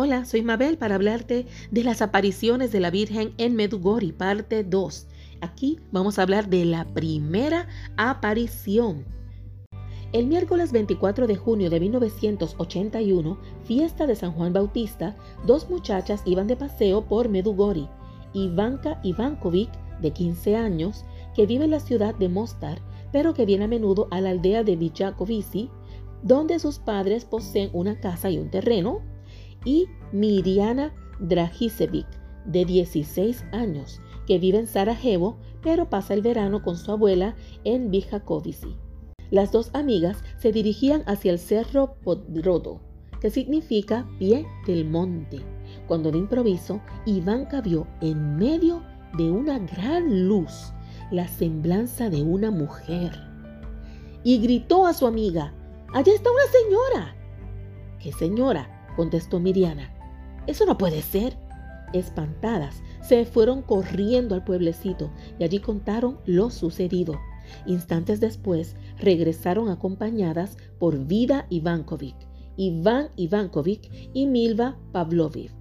Hola, soy Mabel para hablarte de las apariciones de la Virgen en Medugori, parte 2. Aquí vamos a hablar de la primera aparición. El miércoles 24 de junio de 1981, fiesta de San Juan Bautista, dos muchachas iban de paseo por Medugori. Ivanka Ivankovic, de 15 años, que vive en la ciudad de Mostar, pero que viene a menudo a la aldea de Villakovici, donde sus padres poseen una casa y un terreno, y Miriana Dragicevic, de 16 años, que vive en Sarajevo, pero pasa el verano con su abuela en Vijakovici. Las dos amigas se dirigían hacia el cerro Podrodo, que significa pie del monte, cuando de improviso Ivanka vio en medio de una gran luz la semblanza de una mujer y gritó a su amiga, Allá está una señora. ¿Qué señora? Contestó Miriana. Eso no puede ser. Espantadas, se fueron corriendo al pueblecito y allí contaron lo sucedido. Instantes después, regresaron acompañadas por Vida Ivankovic, Iván Ivankovic y Milva Pavlovic.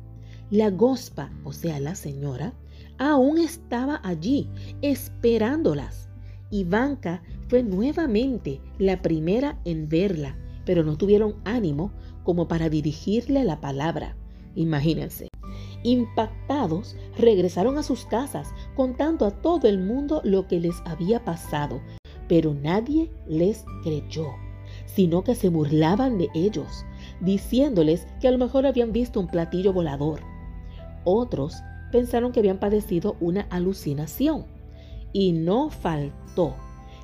La gospa, o sea, la señora, aún estaba allí, esperándolas. Ivanka fue nuevamente la primera en verla, pero no tuvieron ánimo como para dirigirle la palabra. Imagínense. Impactados, regresaron a sus casas contando a todo el mundo lo que les había pasado, pero nadie les creyó, sino que se burlaban de ellos, diciéndoles que a lo mejor habían visto un platillo volador. Otros pensaron que habían padecido una alucinación, y no faltó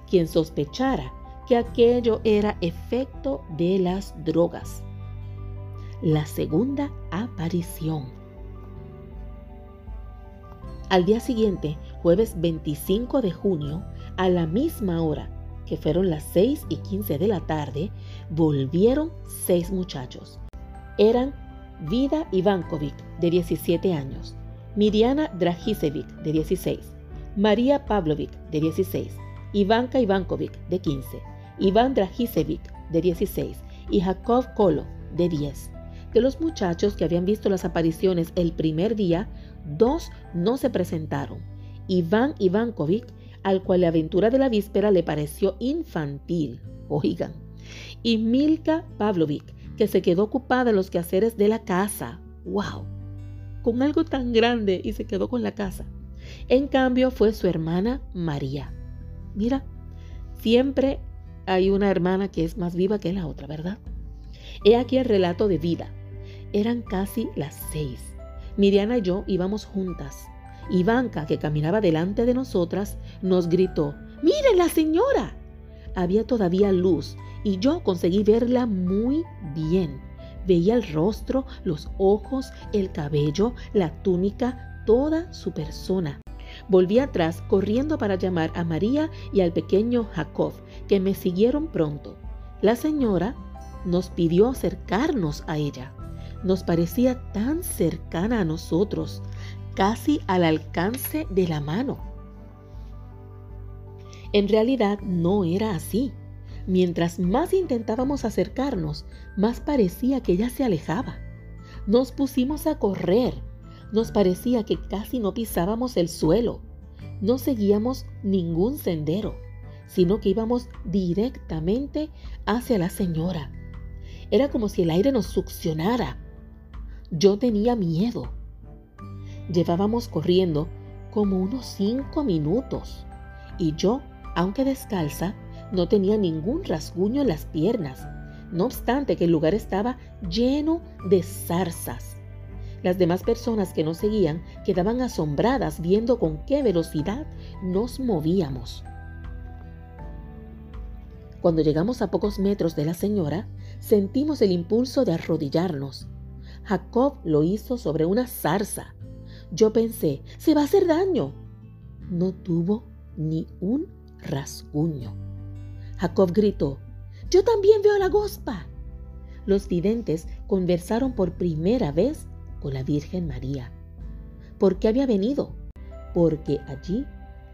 quien sospechara que aquello era efecto de las drogas la segunda aparición. Al día siguiente, jueves 25 de junio, a la misma hora, que fueron las 6 y 15 de la tarde, volvieron seis muchachos. Eran Vida Ivankovic, de 17 años, Miriana Dragicevic, de 16, María Pavlovic, de 16, Ivanka Ivankovic, de 15, Iván Dragicevic, de 16, y Jakov Kolo, de 10. De los muchachos que habían visto las apariciones el primer día, dos no se presentaron. Iván Ivankovic, al cual la aventura de la víspera le pareció infantil, oigan, y Milka Pavlovic, que se quedó ocupada en los quehaceres de la casa. ¡Wow! Con algo tan grande y se quedó con la casa. En cambio fue su hermana María. Mira, siempre hay una hermana que es más viva que la otra, ¿verdad? He aquí el relato de vida. Eran casi las seis. Miriana y yo íbamos juntas. Ivanka, que caminaba delante de nosotras, nos gritó, ¡Miren la señora! Había todavía luz y yo conseguí verla muy bien. Veía el rostro, los ojos, el cabello, la túnica, toda su persona. Volví atrás corriendo para llamar a María y al pequeño Jacob, que me siguieron pronto. La señora nos pidió acercarnos a ella nos parecía tan cercana a nosotros, casi al alcance de la mano. En realidad no era así. Mientras más intentábamos acercarnos, más parecía que ella se alejaba. Nos pusimos a correr. Nos parecía que casi no pisábamos el suelo. No seguíamos ningún sendero, sino que íbamos directamente hacia la señora. Era como si el aire nos succionara yo tenía miedo. Llevábamos corriendo como unos cinco minutos y yo, aunque descalza, no tenía ningún rasguño en las piernas, no obstante que el lugar estaba lleno de zarzas. Las demás personas que nos seguían quedaban asombradas viendo con qué velocidad nos movíamos. Cuando llegamos a pocos metros de la señora, sentimos el impulso de arrodillarnos Jacob lo hizo sobre una zarza. Yo pensé, se va a hacer daño. No tuvo ni un rasguño. Jacob gritó, yo también veo la gospa. Los videntes conversaron por primera vez con la Virgen María. ¿Por qué había venido? Porque allí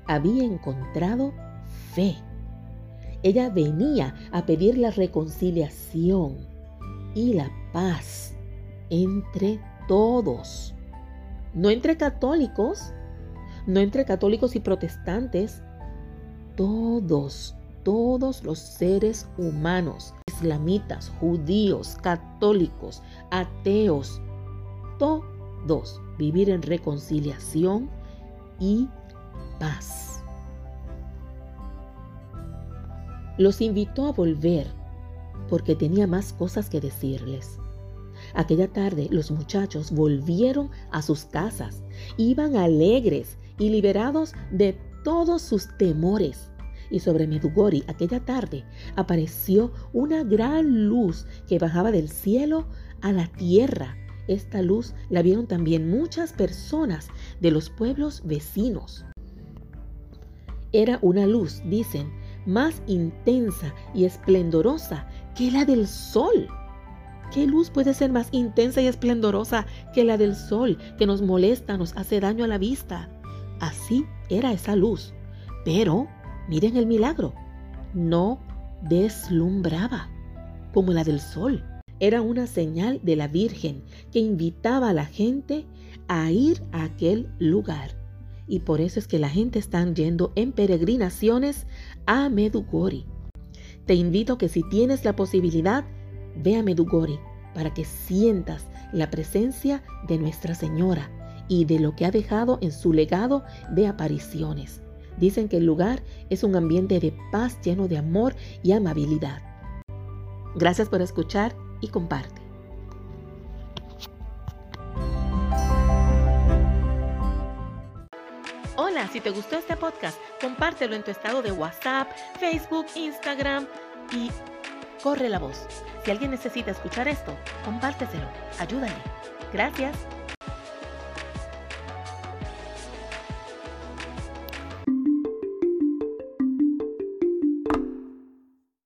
había encontrado fe. Ella venía a pedir la reconciliación y la paz entre todos. No entre católicos, no entre católicos y protestantes, todos, todos los seres humanos, islamitas, judíos, católicos, ateos, todos, vivir en reconciliación y paz. Los invitó a volver porque tenía más cosas que decirles. Aquella tarde los muchachos volvieron a sus casas, iban alegres y liberados de todos sus temores. Y sobre Medugori aquella tarde apareció una gran luz que bajaba del cielo a la tierra. Esta luz la vieron también muchas personas de los pueblos vecinos. Era una luz, dicen, más intensa y esplendorosa que la del sol. ¿Qué luz puede ser más intensa y esplendorosa que la del sol que nos molesta, nos hace daño a la vista? Así era esa luz. Pero, miren el milagro, no deslumbraba como la del sol. Era una señal de la Virgen que invitaba a la gente a ir a aquel lugar. Y por eso es que la gente está yendo en peregrinaciones a Medugori. Te invito que si tienes la posibilidad, ve a Medugori para que sientas la presencia de Nuestra Señora y de lo que ha dejado en su legado de apariciones. Dicen que el lugar es un ambiente de paz lleno de amor y amabilidad. Gracias por escuchar y comparte. Hola, si te gustó este podcast, compártelo en tu estado de WhatsApp, Facebook, Instagram y corre la voz. Si alguien necesita escuchar esto, compárteselo. Ayúdale. Gracias.